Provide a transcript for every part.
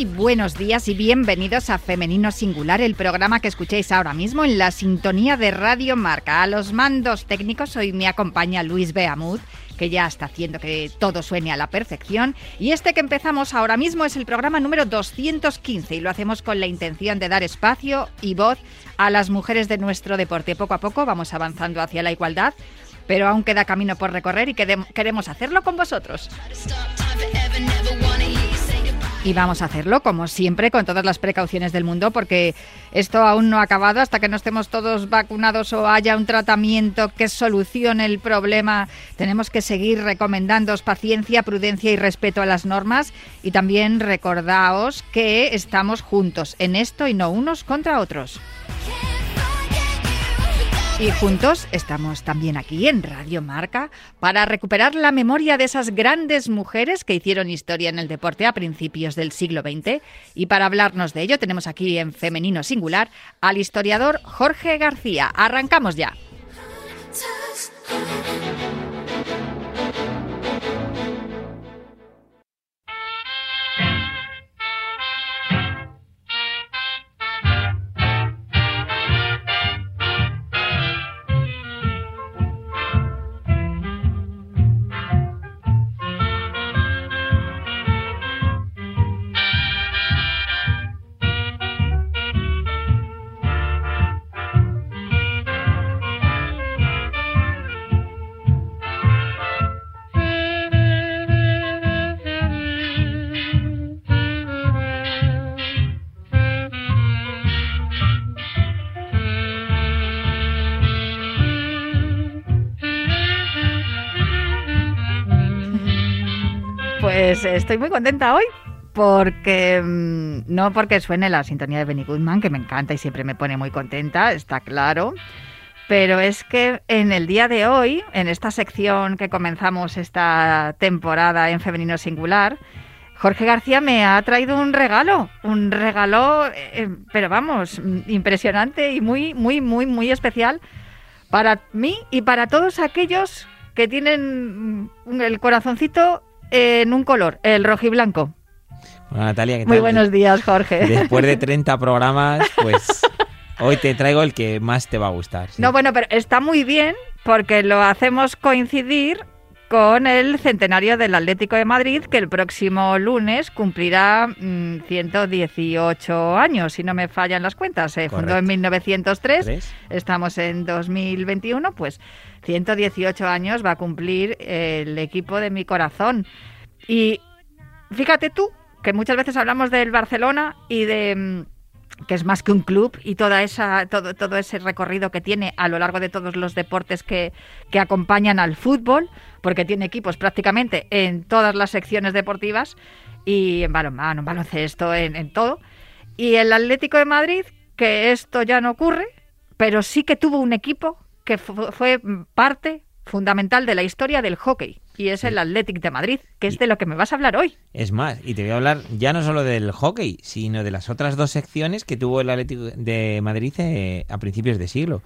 Muy buenos días y bienvenidos a Femenino Singular, el programa que escucháis ahora mismo en la sintonía de Radio Marca. A los mandos técnicos hoy me acompaña Luis Beamud, que ya está haciendo que todo suene a la perfección. Y este que empezamos ahora mismo es el programa número 215 y lo hacemos con la intención de dar espacio y voz a las mujeres de nuestro deporte. Poco a poco vamos avanzando hacia la igualdad, pero aún queda camino por recorrer y queremos hacerlo con vosotros. Y vamos a hacerlo, como siempre, con todas las precauciones del mundo, porque esto aún no ha acabado hasta que no estemos todos vacunados o haya un tratamiento que solucione el problema. Tenemos que seguir recomendándoos paciencia, prudencia y respeto a las normas. Y también recordaos que estamos juntos en esto y no unos contra otros. Y juntos estamos también aquí en Radio Marca para recuperar la memoria de esas grandes mujeres que hicieron historia en el deporte a principios del siglo XX. Y para hablarnos de ello tenemos aquí en femenino singular al historiador Jorge García. Arrancamos ya. Pues estoy muy contenta hoy porque mm, no porque suene la sintonía de Benny Goodman, que me encanta y siempre me pone muy contenta, está claro. Pero es que en el día de hoy, en esta sección que comenzamos esta temporada en Femenino Singular, Jorge García me ha traído un regalo, un regalo, eh, pero vamos, impresionante y muy, muy, muy, muy especial para mí y para todos aquellos que tienen el corazoncito en un color, el rojiblanco. Bueno, Natalia, ¿qué tal? Muy buenos días, Jorge. Después de 30 programas, pues hoy te traigo el que más te va a gustar. ¿sí? No, bueno, pero está muy bien porque lo hacemos coincidir con el centenario del Atlético de Madrid, que el próximo lunes cumplirá mm, 118 años, si no me fallan las cuentas. Se fundó en 1903, ¿Tres? estamos en 2021, pues 118 años va a cumplir el equipo de mi corazón. Y fíjate tú, que muchas veces hablamos del Barcelona y de mm, que es más que un club y toda esa todo, todo ese recorrido que tiene a lo largo de todos los deportes que, que acompañan al fútbol, porque tiene equipos prácticamente en todas las secciones deportivas y en balonmano, en baloncesto, en, todo. Y el Atlético de Madrid, que esto ya no ocurre, pero sí que tuvo un equipo que fu- fue parte fundamental de la historia del hockey y es el Athletic de Madrid, que es de lo que me vas a hablar hoy. Es más, y te voy a hablar ya no solo del hockey, sino de las otras dos secciones que tuvo el Atlético de Madrid eh, a principios de siglo.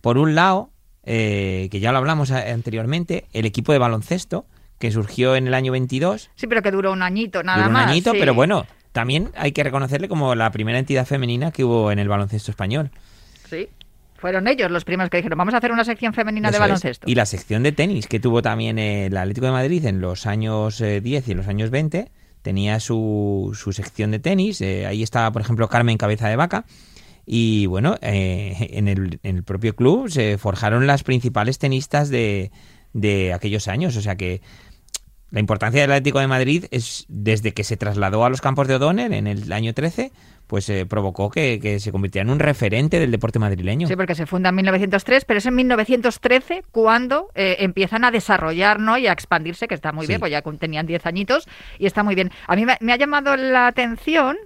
Por un lado, eh, que ya lo hablamos anteriormente, el equipo de baloncesto, que surgió en el año 22, Sí, pero que duró un añito, nada duró un más. añito, sí. pero bueno, también hay que reconocerle como la primera entidad femenina que hubo en el baloncesto español. Sí. Fueron ellos los primeros que dijeron, vamos a hacer una sección femenina de es. baloncesto. Y la sección de tenis que tuvo también el Atlético de Madrid en los años eh, 10 y en los años 20, tenía su, su sección de tenis. eh, ahí estaba, por ejemplo, Carmen Cabeza de Vaca. Y bueno, eh, en, el, en el propio club se forjaron las principales tenistas de, de aquellos años. O sea que la importancia del Atlético de Madrid es desde que se trasladó a los campos de O'Donnell en el año 13, pues eh, provocó que, que se convirtiera en un referente del deporte madrileño. Sí, porque se funda en 1903, pero es en 1913 cuando eh, empiezan a desarrollar ¿no? y a expandirse, que está muy Sí. bien, pues ya tenían 10 añitos y está muy bien. A mí me, me ha llamado la atención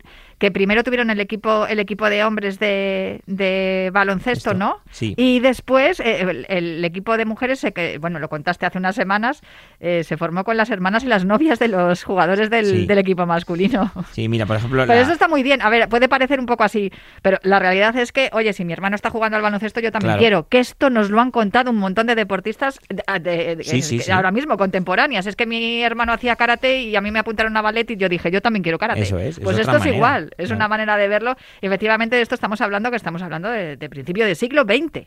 que primero tuvieron el equipo el equipo de hombres de, de baloncesto, Esto, ¿no? sí. Y después eh, el, el equipo de mujeres, se que bueno, lo contaste hace unas semanas, eh, se formó con las hermanas y las novias de los jugadores del, Sí. del equipo masculino. Sí, mira, por ejemplo, Pero la- eso está muy bien. A ver, puede parecer un poco así, pero la realidad es que, oye, si mi hermano está jugando al baloncesto, yo también Claro. quiero. Que esto nos lo han contado un montón de deportistas de- de- de- Sí, sí, que sí. ahora mismo, contemporáneas. Es que mi hermano hacía karate y a mí me apuntaron a ballet y yo dije, yo también quiero karate. Eso es, es pues esto es manera. igual, es una manera de verlo. Efectivamente de esto estamos hablando, que estamos hablando de, de principio del siglo XX.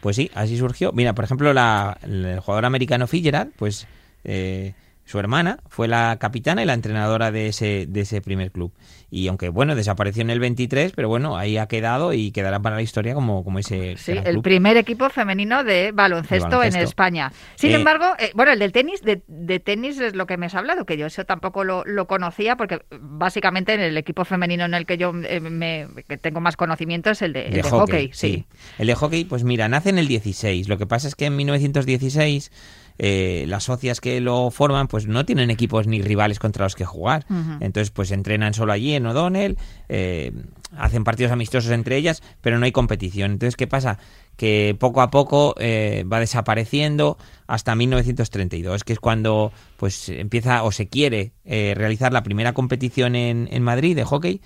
Pues sí, así surgió. Mira, por ejemplo, la, el jugador americano Fitzgerald, pues eh, su hermana fue la capitana y la entrenadora de ese, de ese primer club. Y aunque, bueno, desapareció en el 23, pero bueno, ahí ha quedado y quedará para la historia como, como ese Sí, el club. primer equipo femenino de baloncesto, De baloncesto. en España. Sin Eh, embargo, eh, bueno, el del tenis, de, de tenis es lo que me has hablado, que yo eso tampoco lo, lo conocía, porque básicamente en el equipo femenino en el que yo eh, me, que tengo más conocimiento es el de, el de hockey. sí. El de hockey, pues mira, nace en el 16. Lo que pasa es que en 1916 eh, las socias que lo forman pues no tienen equipos ni rivales contra los que jugar. Entonces pues entrenan solo allí en O'Donnell, eh, hacen partidos amistosos entre ellas, pero no hay competición. Entonces, ¿qué pasa? Que poco a poco eh, va desapareciendo hasta 1932, que es cuando pues empieza o se quiere eh, realizar la primera competición en, en Madrid de hockey.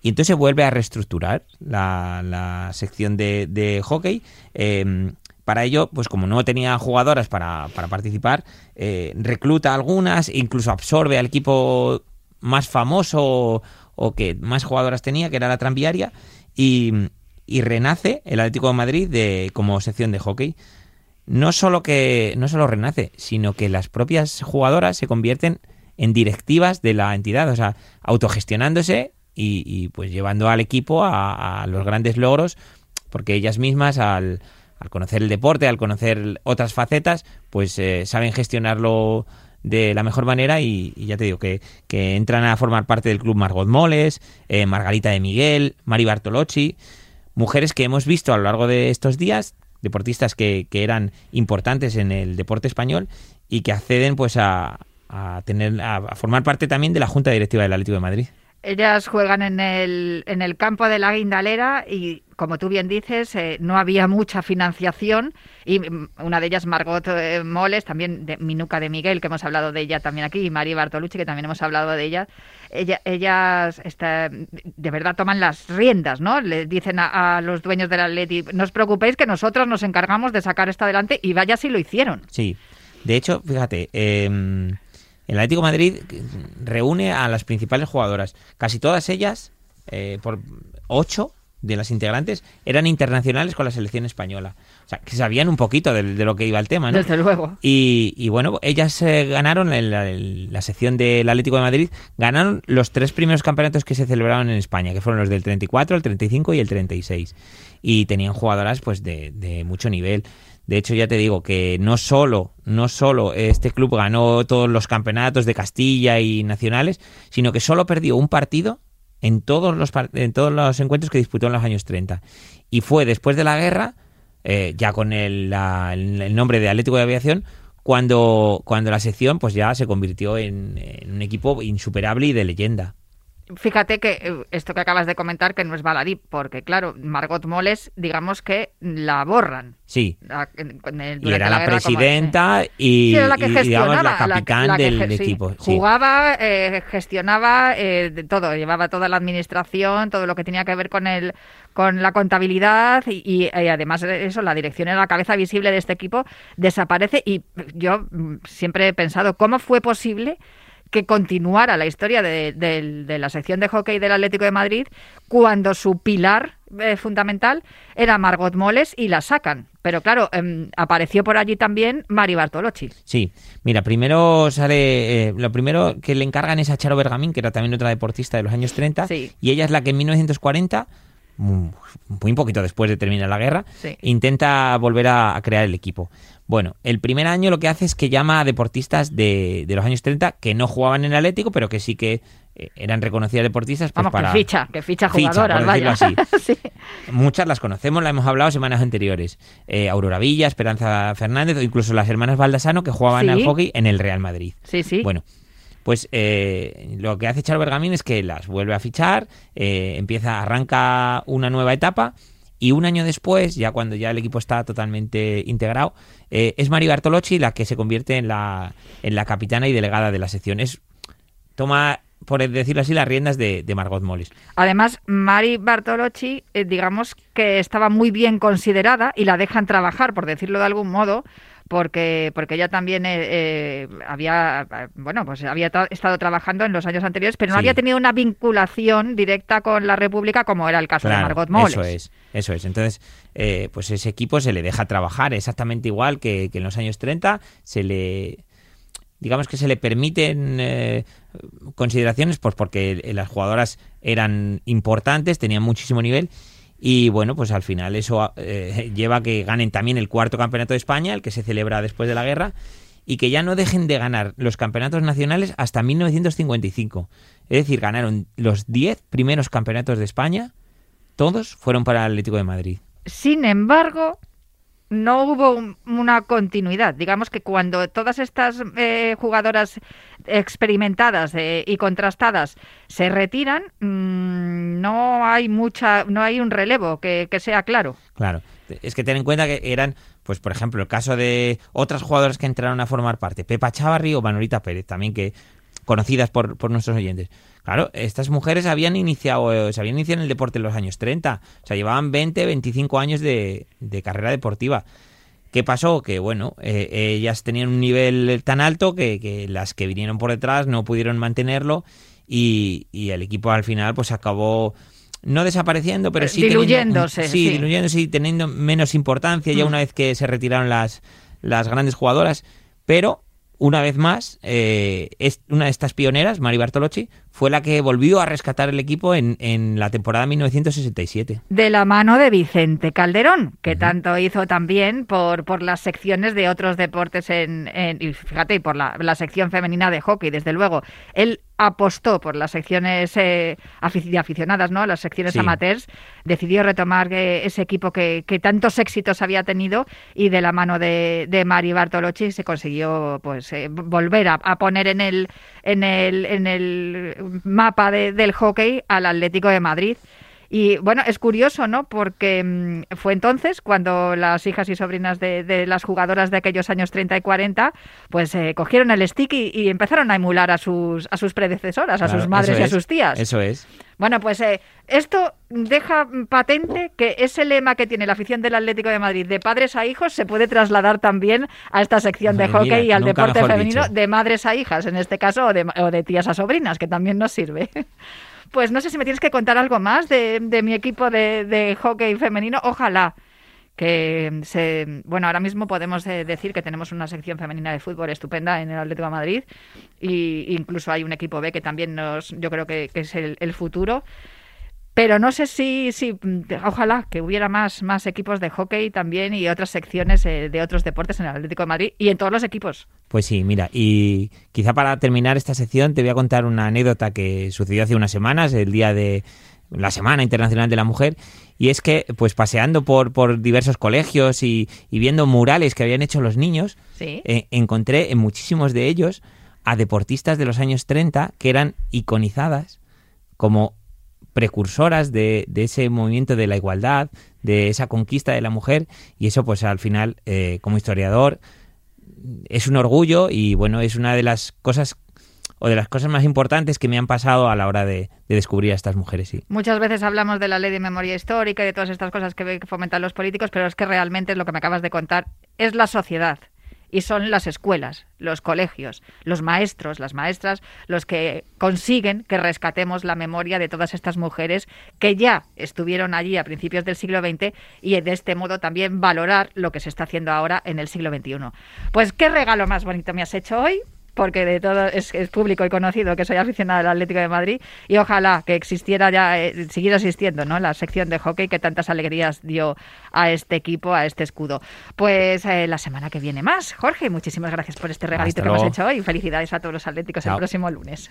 Y entonces se vuelve a reestructurar la, la sección de, de hockey. Eh, para ello, pues como no tenía jugadoras para, para participar, eh, recluta algunas, incluso absorbe al equipo más famoso o, que más jugadoras tenía, que era la tranviaria, y, y renace el Atlético de Madrid de, como sección de hockey. No solo que no solo renace, sino que las propias jugadoras se convierten en directivas de la entidad, o sea, autogestionándose y, y, pues llevando al equipo a, a los grandes logros, porque ellas mismas al, al conocer el deporte, al conocer otras facetas, pues eh, saben gestionarlo de la mejor manera y, ya te digo que, que entran a formar parte del club Margot Moles, eh, Margarita de Miguel, Mari Bartolocci, mujeres que hemos visto a lo largo de estos días, deportistas que, que eran importantes en el deporte español y que acceden pues a, a tener a, a formar parte también de la Junta Directiva del Atlético de Madrid. Ellas juegan en el, en el campo de la Guindalera y, como tú bien dices, eh, no había mucha financiación y mm, una de ellas, Margot eh, Moles, también de Minuca de Miguel, que hemos hablado de ella también aquí, y Mari Bartolucci, que también hemos hablado de ella, ella ellas de verdad toman las riendas, ¿no? Le dicen a, a los dueños del Atleti, no os preocupéis que nosotros nos encargamos de sacar esto adelante y vaya si lo hicieron. Sí, de hecho, fíjate, eh, el Atlético Madrid reúne a las principales jugadoras. Casi todas ellas, eh, por ocho de las integrantes, eran internacionales con la selección española. O sea, que sabían un poquito de, de lo que iba el tema, ¿no? Desde luego. Y, y bueno, ellas eh, ganaron en la, en la sección del Atlético de Madrid, ganaron los tres primeros campeonatos que se celebraron en España, que fueron los del 34, el 35 y el 36. Y tenían jugadoras pues de, de mucho nivel. De hecho, ya te digo que no solo, no solo este club ganó todos los campeonatos de Castilla y nacionales, sino que solo perdió un partido en todos los, en todos los encuentros que disputó en los años 30. Y fue después de la guerra, eh, ya con el, la- el- nombre de Atlético de Aviación, cuando, cuando la sección pues ya se convirtió en, en un equipo insuperable y de leyenda. Fíjate que eh, esto que acabas de comentar que no es baladí, porque claro, Margot Moles, digamos que la borran. Sí. La- el- Y era la, como- presidenta y, Sí, era la que y, digamos, la capitán la que del sí, equipo. sí. Jugaba, eh, gestionaba eh, de todo, llevaba toda la administración, todo lo que tenía que ver con el, con la contabilidad y, y, eh, además de eso, la dirección era la cabeza visible de este equipo, desaparece y yo mm, siempre he pensado cómo fue posible que continuara la historia de, de- de la sección de hockey del Atlético de Madrid cuando su pilar eh, fundamental era Margot Moles y la sacan. Pero claro, em, apareció por allí también Mari Bartolocci. Sí, mira, primero sale, eh, lo primero que le encargan es a Charo Bergamín, que era también otra deportista de los años 30, Sí. y ella es la que en 1940 muy poquito después de terminar la guerra, Sí. intenta volver a, crear el equipo. Bueno, el primer año lo que hace es que llama a deportistas de, de los años 30 que no jugaban en el Atlético, pero que sí que eh, eran reconocidas deportistas pues, Vamos, para... que ficha, que ficha Ficha, jugadoras, por vaya. sí. Muchas las conocemos, la hemos hablado semanas anteriores. Eh, Aurora Villa, Esperanza Fernández o incluso las hermanas Baldasano que jugaban Sí. al hockey en el Real Madrid. sí, sí. Bueno, pues eh, lo que hace Charo Bergamín es que las vuelve a fichar, eh, empieza, arranca una nueva etapa y un año después, ya cuando ya el equipo está totalmente integrado, eh, es Mari Bartolocci la que se convierte en la, en la capitana y delegada de la sección. Es, toma, por decirlo así, las riendas de, Margot Moles. Además, Mari Bartolocci, eh, digamos que estaba muy bien considerada y la dejan trabajar, por decirlo de algún modo, porque porque ella también eh, eh, había bueno pues había tra- estado trabajando en los años anteriores, pero no Sí. había tenido una vinculación directa con la República como era el caso de Margot Moles. Eso es, eso es. Entonces, eh, pues ese equipo se le deja trabajar exactamente igual que, que en los años 30. Se le. Digamos que se le permiten eh, consideraciones, pues porque las jugadoras eran importantes, tenían muchísimo nivel. Y bueno, pues al final eso eh, lleva a que ganen también el cuarto campeonato de España, el que se celebra después de la guerra, y que ya no dejen de ganar los campeonatos nacionales hasta 1955. Es decir, ganaron los 10 primeros campeonatos de España, todos fueron para el Atlético de Madrid. Sin embargo, no hubo un- una continuidad. Digamos que cuando todas estas eh, jugadoras experimentadas eh, y contrastadas se retiran, mm, no hay mucha, no hay un relevo que, que sea claro. Claro, es que ten en cuenta que eran, pues por ejemplo, el caso de otras jugadoras que entraron a formar parte, Pepa Chavarri o Manolita Pérez, también que conocidas por, por nuestros oyentes. Claro, estas mujeres habían iniciado, eh, se habían iniciado en el deporte en los años 30, o sea, llevaban 20, 25 años de, de carrera deportiva. ¿Qué pasó? Que bueno, eh, ellas tenían un nivel tan alto que, que las que vinieron por detrás no pudieron mantenerlo y, y el equipo al final pues acabó no desapareciendo, pero sí teniendo- diluyéndose, sí, sí. diluyéndose y teniendo menos importancia ya Mm. una vez que se retiraron las, las grandes jugadoras, pero una vez más, eh, es una de estas pioneras, Mari Bartolocci, fue la que volvió a rescatar el equipo en, en la temporada 1967. De la mano de Vicente Calderón, que tanto hizo también por, por las secciones de otros deportes en, en- y fíjate, y por la, la sección femenina de hockey, desde luego. Él apostó por las secciones eh, aficionadas, ¿no? Las secciones Sí. amateurs, decidió retomar eh, ese equipo que, que tantos éxitos había tenido y de la mano de, de Mari Bartolocci se consiguió pues eh, volver a, a poner en el en el en el mapa de- del hockey al Atlético de Madrid. Y bueno, es curioso, ¿no? Porque mm, fue entonces cuando las hijas y sobrinas de, de las jugadoras de aquellos años 30 y 40, pues eh, cogieron el stick y, y empezaron a emular a sus, a sus predecesoras, a sus madres y a sus tías. Eso es. Bueno, pues eh, esto deja patente que ese lema que tiene la afición del Atlético de Madrid de padres a hijos se puede trasladar también a esta sección de hockey y al deporte femenino dicho. de madres a hijas, en este caso, o de, o de tías a sobrinas, que también nos sirve. Pues no sé si me tienes que contar algo más de, de mi equipo de, de hockey femenino. Ojalá que se bueno ahora mismo podemos eh, decir que tenemos una sección femenina de fútbol estupenda en el Atlético de Madrid y incluso hay un equipo B que también nos yo creo que, es el futuro pero no sé si, si mm, ojalá que hubiera más, más equipos de hockey también y otras secciones eh, de otros deportes en el Atlético de Madrid y en todos los equipos. Pues sí, mira, y quizá para terminar esta sección te voy a contar una anécdota que sucedió hace unas semanas, el día de la Semana Internacional de la Mujer, y es que, pues paseando por, por diversos colegios y, y viendo murales que habían hecho los niños, Sí. eh, encontré en muchísimos de ellos a deportistas de los años 30 que eran iconizadas como precursoras de, ese movimiento de la igualdad, de esa conquista de la mujer, y eso pues al final, eh, como historiador, es un orgullo y bueno, es una de las cosas o de las cosas más importantes que me han pasado a la hora de, de descubrir a estas mujeres. Muchas veces hablamos de la ley de memoria histórica y de todas estas cosas que fomentan los políticos, pero es que realmente lo que me acabas de contar es la sociedad. Y son las escuelas, los colegios, los maestros, las maestras, los que consiguen que rescatemos la memoria de todas estas mujeres que ya estuvieron allí a principios del siglo XX y de este modo también valorar lo que se está haciendo ahora en el siglo XXI. Pues qué regalo más bonito me has hecho hoy porque de todo es, público y conocido que soy aficionada al Atlético de Madrid y ojalá que existiera ya, eh, siguiera existiendo, ¿no? La sección de hockey que tantas alegrías dio a este equipo, a este escudo. Pues eh, la semana que viene más. Jorge, muchísimas gracias por este regalito que hemos hecho hoy. Felicidades a todos los atléticos el próximo lunes.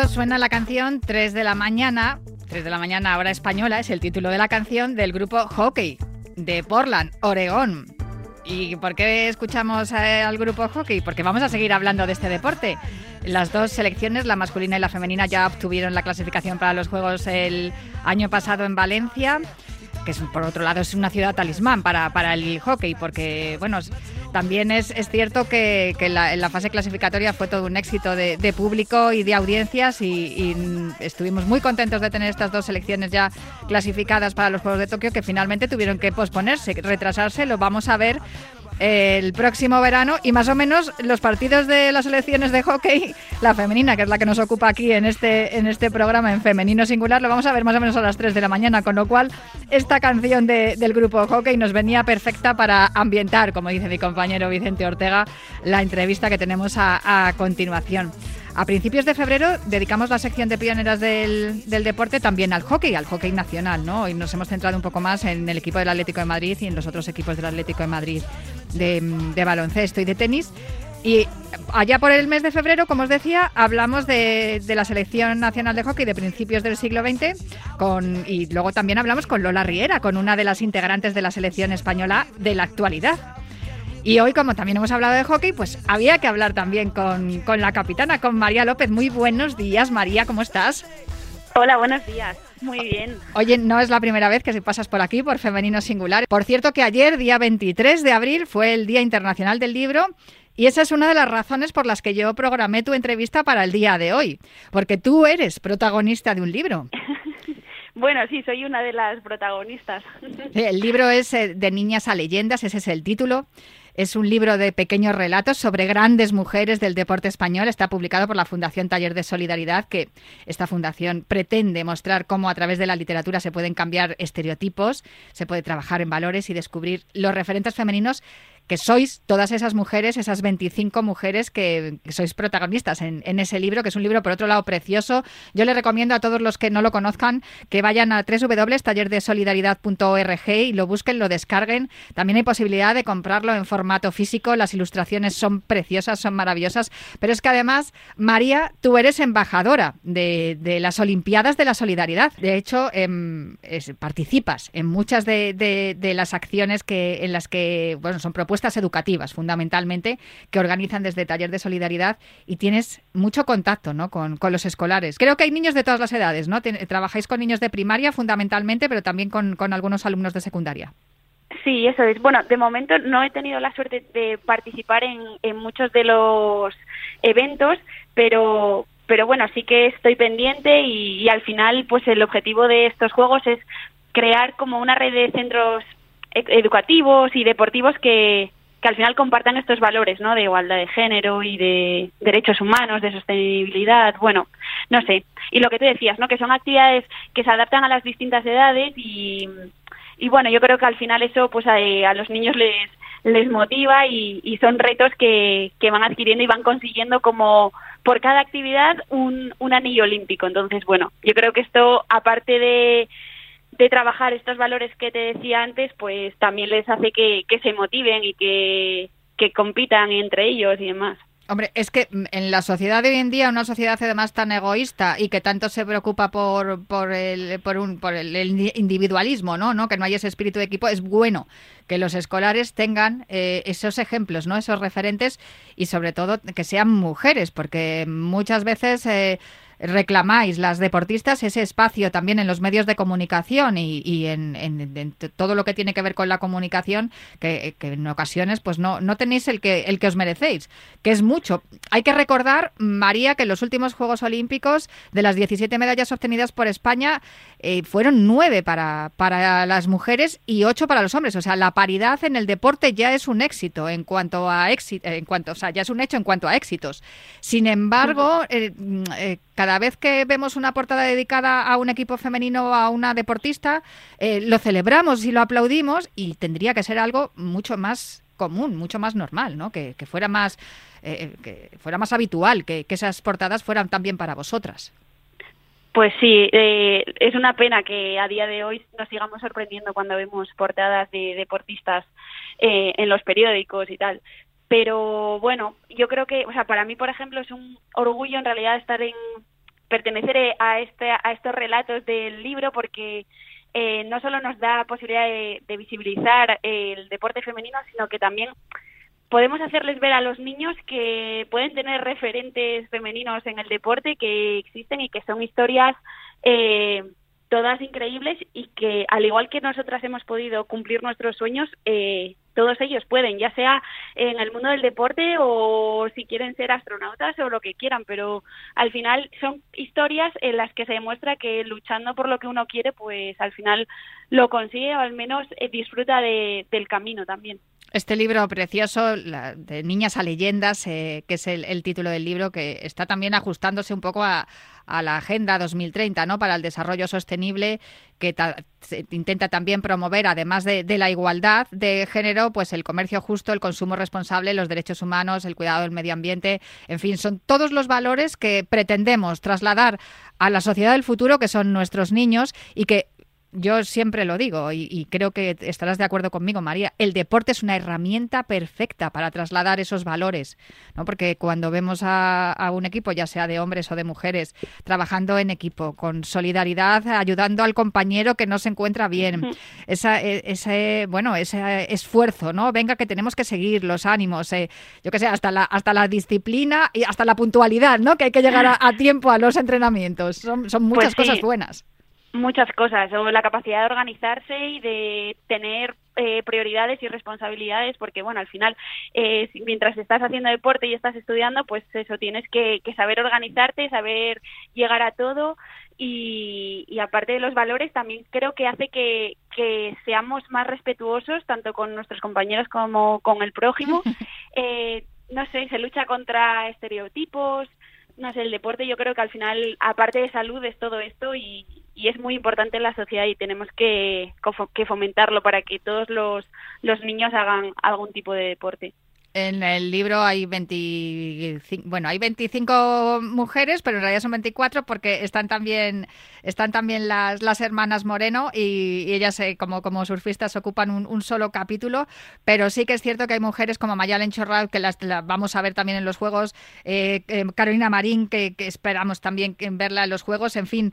Suena la canción 3 de la mañana, 3 de la mañana hora española, es el título de la canción del grupo Hockey de Portland, Oregón. ¿Y por qué escuchamos eh, al grupo Hockey? Porque vamos a seguir hablando de este deporte. Las dos selecciones, la masculina y la femenina, ya obtuvieron la clasificación para los Juegos el año pasado en Valencia que por otro lado es una ciudad talismán para, para el hockey, porque bueno, también es, es cierto que, que la, en la fase clasificatoria fue todo un éxito de, de público y de audiencias y, estuvimos muy contentos de tener estas dos selecciones ya clasificadas para los Juegos de Tokio que finalmente tuvieron que posponerse, retrasarse, lo vamos a ver el próximo verano y más o menos los partidos de las selecciones de hockey, la femenina, que es la que nos ocupa aquí en este, en este programa en femenino singular, lo vamos a ver más o menos a las 3 de la mañana, con lo cual esta canción del grupo hockey nos venía perfecta para ambientar, como dice mi compañero Vicente Ortega, la entrevista que tenemos a, continuación. A principios de febrero dedicamos la sección de pioneras del, deporte también al hockey, al hockey nacional, ¿no? Y nos hemos centrado un poco más en el equipo del Atlético de Madrid y en los otros equipos del Atlético de Madrid de, baloncesto y de tenis. Y allá por el mes de febrero, como os decía, hablamos de, de, la selección nacional de hockey de principios del siglo XX con, y luego también hablamos con Lola Riera, con una de las integrantes de la selección española de la actualidad. Y hoy, como también hemos hablado de hockey, pues había que hablar también con, con la capitana, con María López. Muy buenos días, María, ¿cómo estás? Hola, buenos días. Muy bien. Oye, no es la primera vez que se pasas por aquí, por Femenino Singular. Por cierto que ayer, día 23 de abril, fue el Día Internacional del Libro y esa es una de las razones por las que yo programé tu entrevista para el día de hoy, porque tú eres protagonista de un libro. Bueno, sí, soy una de las protagonistas. El libro es eh, De Niñas a Leyendas, ese es el título. Es un libro de pequeños relatos sobre grandes mujeres del deporte español. Está publicado por la Fundación Taller de Solidaridad, que esta fundación pretende mostrar cómo a través de la literatura se pueden cambiar estereotipos, se puede trabajar en valores y descubrir los referentes femeninos que sois todas esas mujeres, esas 25 mujeres que, sois protagonistas en, ese libro, que es un libro, por otro lado, precioso. Yo le recomiendo a todos los que no lo conozcan que vayan a www.tallerdesolidaridad.org y lo busquen, lo descarguen. También hay posibilidad de comprarlo en formato físico. Las ilustraciones son preciosas, son maravillosas. Pero es que además, María, tú eres embajadora de, las Olimpiadas de la Solidaridad. De hecho, em, participas en muchas de, las acciones que, en las que bueno, son propuestas educativas, fundamentalmente, que organizan desde Taller de Solidaridad y tienes mucho contacto ¿no? con, los escolares. Creo que hay niños de todas las edades, ¿no? trabajáis con niños de primaria fundamentalmente, pero también con, algunos alumnos de secundaria. Sí, eso es. Bueno, de momento no he tenido la suerte de participar en, en muchos de los eventos, pero, pero bueno, sí que estoy pendiente y, al final, pues el objetivo de estos juegos es crear como una red de centros educativos y deportivos que, que al final compartan estos valores, ¿no? De igualdad de género y de derechos humanos, de sostenibilidad, bueno, no sé. Y lo que tú decías, ¿no? Que son actividades que se adaptan a las distintas edades y, y bueno, yo creo que al final eso pues a, a los niños les, les motiva y, y son retos que, que van adquiriendo y van consiguiendo como por cada actividad un, un anillo olímpico. Entonces, bueno, yo creo que esto, aparte de de trabajar estos valores que te decía antes, pues también les hace que, se motiven y que, que compitan entre ellos y demás. Hombre, es que en la sociedad de hoy en día, una sociedad además tan egoísta y que tanto se preocupa por, por, el, por, un, por el, individualismo, ¿no? ¿no? Que no haya ese espíritu de equipo, es bueno que los escolares tengan eh, esos ejemplos, ¿no? Esos referentes y sobre todo que sean mujeres, porque muchas veces... Eh, reclamáis las deportistas ese espacio también en los medios de comunicación y, en, todo lo que tiene que ver con la comunicación, que, en ocasiones pues no, no tenéis el que, el que os merecéis, que es mucho. Hay que recordar, María, que en los últimos Juegos Olímpicos, de las 17 medallas obtenidas por España, eh, fueron nueve para, para las mujeres y ocho para los hombres. O sea, la paridad en el deporte ya es un éxito en cuanto a éxito, en cuanto, o sea, ya es un hecho en cuanto a éxitos. Sin embargo, eh, eh, cada vez que vemos una portada dedicada a un equipo femenino o a una deportista, eh, lo celebramos y lo aplaudimos y tendría que ser algo mucho más común, mucho más normal, ¿no? Que, fuera más que fuera más habitual, que, esas portadas fueran también para vosotras. Pues sí, es una pena que a día de hoy nos sigamos sorprendiendo cuando vemos portadas de deportistas en los periódicos y tal. Pero bueno, yo creo que, o sea, para mí, por ejemplo, es un orgullo en realidad estar en pertenecer a este a estos relatos del libro porque eh, no solo nos da posibilidad de, visibilizar el deporte femenino, sino que también podemos hacerles ver a los niños que pueden tener referentes femeninos en el deporte que existen y que son historias eh, todas increíbles y que al igual que nosotras hemos podido cumplir nuestros sueños, eh, todos ellos pueden, ya sea en el mundo del deporte o si quieren ser astronautas o lo que quieran, pero al final son historias en las que se demuestra que luchando por lo que uno quiere, pues al final lo consigue o al menos eh, disfruta del camino también. Este libro precioso, de Niñas a Leyendas, eh, que es el, título del libro, que está también ajustándose un poco a, la Agenda 2030 ¿no? para el Desarrollo Sostenible, que intenta también promover, además de, la igualdad de género, pues el comercio justo, el consumo responsable, los derechos humanos, el cuidado del medio ambiente, en fin, son todos los valores que pretendemos trasladar a la sociedad del futuro, que son nuestros niños, y que yo siempre lo digo y, creo que estarás de acuerdo conmigo, María, el deporte es una herramienta perfecta para trasladar esos valores, ¿no? Porque cuando vemos a, un equipo, ya sea de hombres o de mujeres, trabajando en equipo, con solidaridad, ayudando al compañero que no se encuentra bien, esa, e, ese, bueno, ese esfuerzo, ¿no? Venga, que tenemos que seguir los ánimos, eh, yo qué sé, hasta la, hasta la disciplina y hasta la puntualidad, ¿no? Que hay que llegar a, tiempo a los entrenamientos. Son, son muchas pues cosas buenas. Muchas cosas, o la capacidad de organizarse y de tener eh, prioridades y responsabilidades, porque bueno, al final, eh, mientras estás haciendo deporte y estás estudiando, pues eso, tienes que, saber organizarte, saber llegar a todo y, y, aparte de los valores, también creo que hace que, que seamos más respetuosos tanto con nuestros compañeros como con el prójimo. Eh, no sé, se lucha contra estereotipos, no sé, el deporte yo creo que al final, aparte de salud, es todo esto y, y es muy importante en la sociedad y tenemos que, que fomentarlo para que todos los, los niños hagan algún tipo de deporte. En el libro hay 25, bueno, hay 25 mujeres, pero en realidad son 24 porque están también están también las, las hermanas Moreno y, ellas eh, como, como surfistas ocupan un, solo capítulo, pero sí que es cierto que hay mujeres como Mayalen Chorral que las, vamos a ver también en los juegos, eh, eh, Carolina Marín que, esperamos también verla en los juegos, en fin,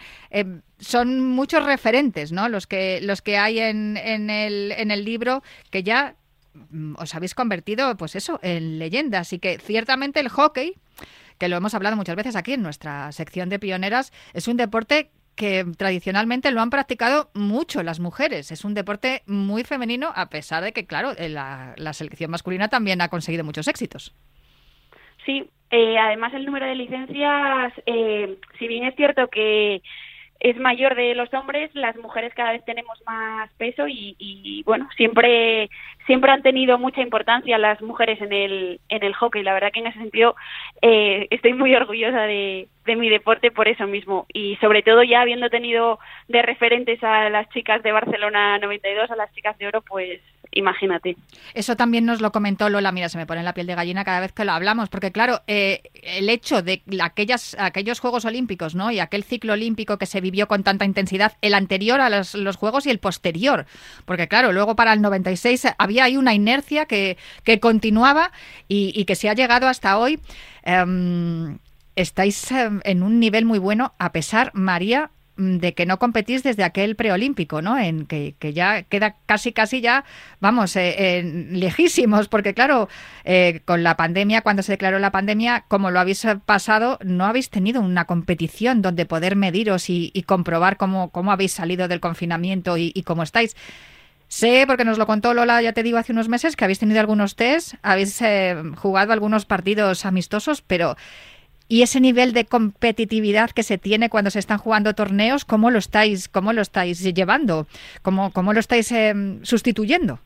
son muchos referentes, ¿no? Los que los que hay en, en el en el libro que ya os habéis convertido, pues eso, en leyenda. Así que ciertamente el hockey, que lo hemos hablado muchas veces aquí en nuestra sección de pioneras, es un deporte que tradicionalmente lo han practicado mucho las mujeres. Es un deporte muy femenino, a pesar de que, claro, la, la selección masculina también ha conseguido muchos éxitos. Sí, eh, además el número de licencias, eh, si bien es cierto que es mayor de los hombres, las mujeres cada vez tenemos más peso y, bueno, siempre siempre han tenido mucha importancia las mujeres en el en el hockey. La verdad que en ese sentido eh, estoy muy orgullosa de, de mi deporte por eso mismo y sobre todo ya habiendo tenido de referentes a las chicas de Barcelona 92, a las chicas de oro, pues imagínate. Eso también nos lo comentó Lola, mira, se me pone la piel de gallina cada vez que lo hablamos, porque claro, eh, el hecho de aquellas, aquellos Juegos Olímpicos, ¿no? Y aquel ciclo olímpico que se vivió con tanta intensidad, el anterior a los, Juegos y el posterior, porque claro, luego para el 96 había ahí una inercia que, que continuaba y, que se ha llegado hasta hoy. Em, estáis em, en un nivel muy bueno, a pesar, María, de que no competís desde aquel preolímpico, ¿no? En que, que ya queda casi, casi ya, vamos, eh, lejísimos, porque claro, eh, con la pandemia, cuando se declaró la pandemia, como lo habéis pasado, no habéis tenido una competición donde poder mediros y, comprobar cómo, cómo habéis salido del confinamiento y, y cómo estáis. Sé, porque nos lo contó Lola, ya te digo, hace unos meses, que habéis tenido algunos test, habéis eh, jugado algunos partidos amistosos, pero ¿y ese nivel de competitividad que se tiene cuando se están jugando torneos, cómo lo estáis, cómo lo estáis llevando? ¿Cómo, cómo lo estáis eh, sustituyendo?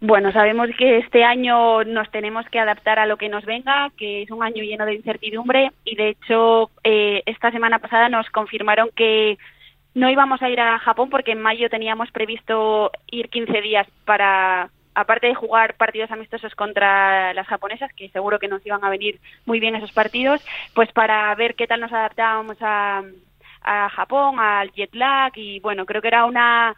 Bueno, sabemos que este año nos tenemos que adaptar a lo que nos venga, que es un año lleno de incertidumbre y de hecho eh, esta semana pasada nos confirmaron que no íbamos a ir a Japón porque en mayo teníamos previsto ir 15 días para, aparte de jugar partidos amistosos contra las japonesas, que seguro que nos iban a venir muy bien esos partidos, pues para ver qué tal nos adaptábamos a, a Japón, al jet lag y bueno, creo que era una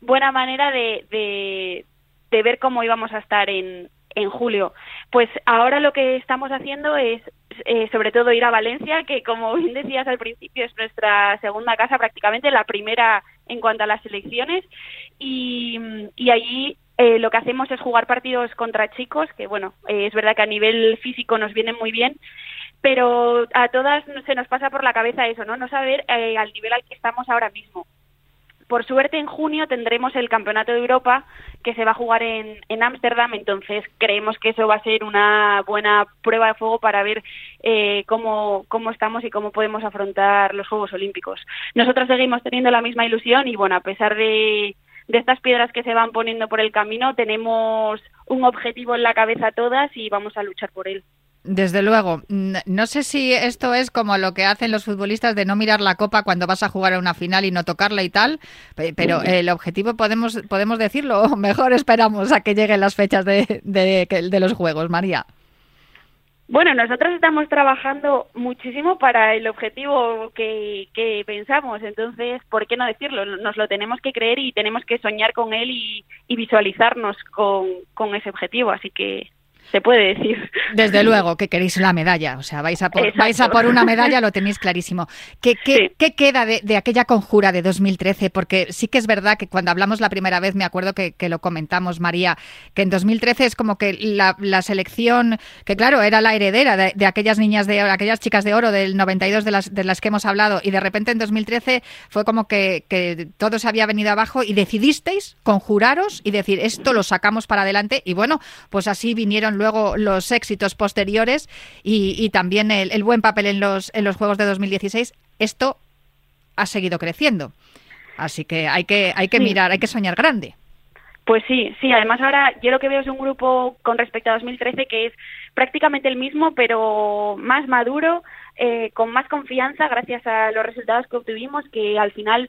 buena manera de, de, ver cómo íbamos a estar en, julio. Pues ahora lo que estamos haciendo es eh, sobre todo ir a Valencia, que como bien decías al principio es nuestra segunda casa, prácticamente la primera en cuanto a las selecciones, y, y allí eh, lo que hacemos es jugar partidos contra chicos, que bueno, eh, es verdad que a nivel físico nos vienen muy bien, pero a todas se nos pasa por la cabeza eso, ¿no? No saber al nivel al que estamos ahora mismo. Por suerte en junio tendremos el Campeonato de Europa que se va a jugar en Ámsterdam, entonces creemos que eso va a ser una buena prueba de fuego para ver eh, cómo, cómo estamos y cómo podemos afrontar los Juegos Olímpicos. Nosotros seguimos teniendo la misma ilusión y bueno, a pesar de, de estas piedras que se van poniendo por el camino, tenemos un objetivo en la cabeza todas y vamos a luchar por él. Desde luego. No sé si esto es como lo que hacen los futbolistas de no mirar la copa cuando vas a jugar a una final y no tocarla y tal, pero el objetivo podemos, podemos decirlo, mejor esperamos a que lleguen las fechas de, de, los Juegos, María. Bueno, nosotros estamos trabajando muchísimo para el objetivo que, que, pensamos, entonces, ¿por qué no decirlo? Nos lo tenemos que creer y tenemos que soñar con él y, visualizarnos con ese objetivo, así que se puede decir. Desde luego que queréis la medalla, o sea, vais a por, vais a por una medalla, lo tenéis clarísimo. ¿Qué, qué, ¿qué queda de, aquella conjura de 2013? Porque sí que es verdad que cuando hablamos la primera vez, me acuerdo que, lo comentamos, María, que en 2013 es como que la, selección, que claro, era la heredera de, aquellas niñas de aquellas chicas de oro del 92 de las, de las que hemos hablado, y de repente en 2013 fue como que, que todo se había venido abajo y decidisteis conjuraros y decir, esto lo sacamos para adelante, y bueno, pues así vinieron luego los éxitos posteriores y, también el, buen papel en los, en los Juegos de 2016, esto ha seguido creciendo. Así que hay que, hay que mirar, hay que soñar grande. Pues sí, sí, además ahora yo lo que veo es un grupo con respecto a 2013 que es prácticamente el mismo, pero más maduro, eh, con más confianza gracias a los resultados que obtuvimos, que al final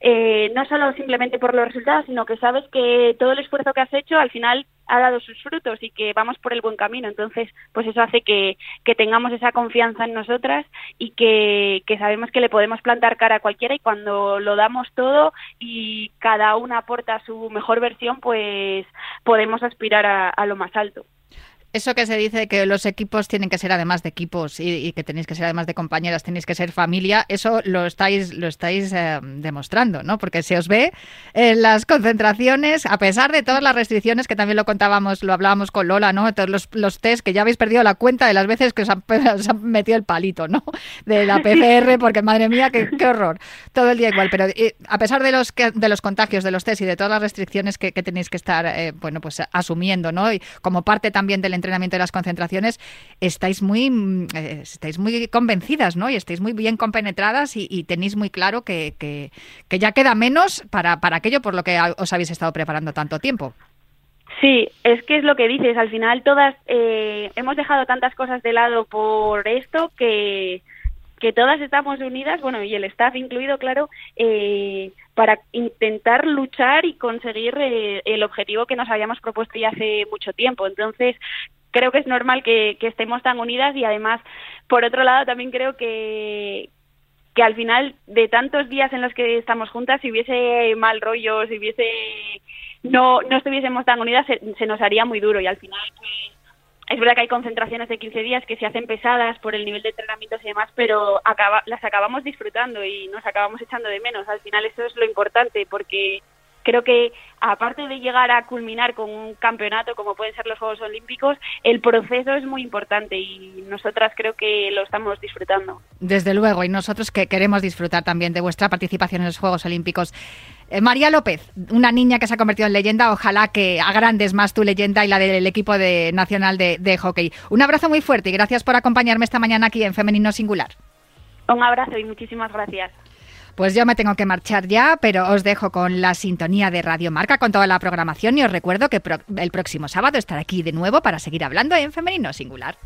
eh, no solo simplemente por los resultados, sino que sabes que todo el esfuerzo que has hecho al final ha dado sus frutos y que vamos por el buen camino. Entonces, pues eso hace que, que tengamos esa confianza en nosotras y que, que, sabemos que le podemos plantar cara a cualquiera y cuando lo damos todo y cada una aporta su mejor versión, pues podemos aspirar a lo más alto. Eso que se dice que los equipos tienen que ser además de equipos y, que tenéis que ser además de compañeras, tenéis que ser familia, eso lo estáis, lo estáis eh, demostrando, ¿no? Porque se os ve en las concentraciones, a pesar de todas las restricciones que también lo contábamos, lo hablábamos con Lola, ¿no? Todos los, los test que ya habéis perdido la cuenta de las veces que os han, metido el palito, ¿no? De la PCR, porque madre mía, qué, horror. Todo el día igual, pero eh, a pesar de los, de los contagios, de los test y de todas las restricciones que, tenéis que estar, eh, bueno, pues asumiendo, ¿no? Y como parte también del entrenamiento de las concentraciones, estáis muy, mm, eh, estáis muy convencidas, ¿no? Y estáis muy bien compenetradas y, tenéis muy claro que, que, ya queda menos para, para aquello por lo que os habéis estado preparando tanto tiempo. Sí, es que es lo que dices. Al final todas eh, hemos dejado tantas cosas de lado por esto que que todas estamos unidas, bueno, y el staff incluido, claro, eh, para intentar luchar y conseguir eh, el objetivo que nos habíamos propuesto ya hace mucho tiempo. Entonces, creo que es normal que, estemos tan unidas y además, por otro lado, también creo que, que al final de tantos días en los que estamos juntas, si hubiese mal rollo, si hubiese no, no estuviésemos tan unidas, se, nos haría muy duro y al final pues, es verdad que hay concentraciones de 15 días que se hacen pesadas por el nivel de entrenamientos y demás, pero acaba, las acabamos disfrutando y nos acabamos echando de menos. Al final eso es lo importante porque creo que aparte de llegar a culminar con un campeonato como pueden ser los Juegos Olímpicos, el proceso es muy importante y nosotras creo que lo estamos disfrutando. Desde luego, y nosotros que queremos disfrutar también de vuestra participación en los Juegos Olímpicos. Eh, María López, una niña que se ha convertido en leyenda, ojalá que agrandes más tu leyenda y la del equipo de, nacional de, de hockey. Un abrazo muy fuerte y gracias por acompañarme esta mañana aquí en Femenino Singular. Un abrazo y muchísimas gracias. Pues yo me tengo que marchar ya, pero os dejo con la sintonía de Radio Marca, con toda la programación y os recuerdo que el próximo sábado estaré aquí de nuevo para seguir hablando en femenino singular.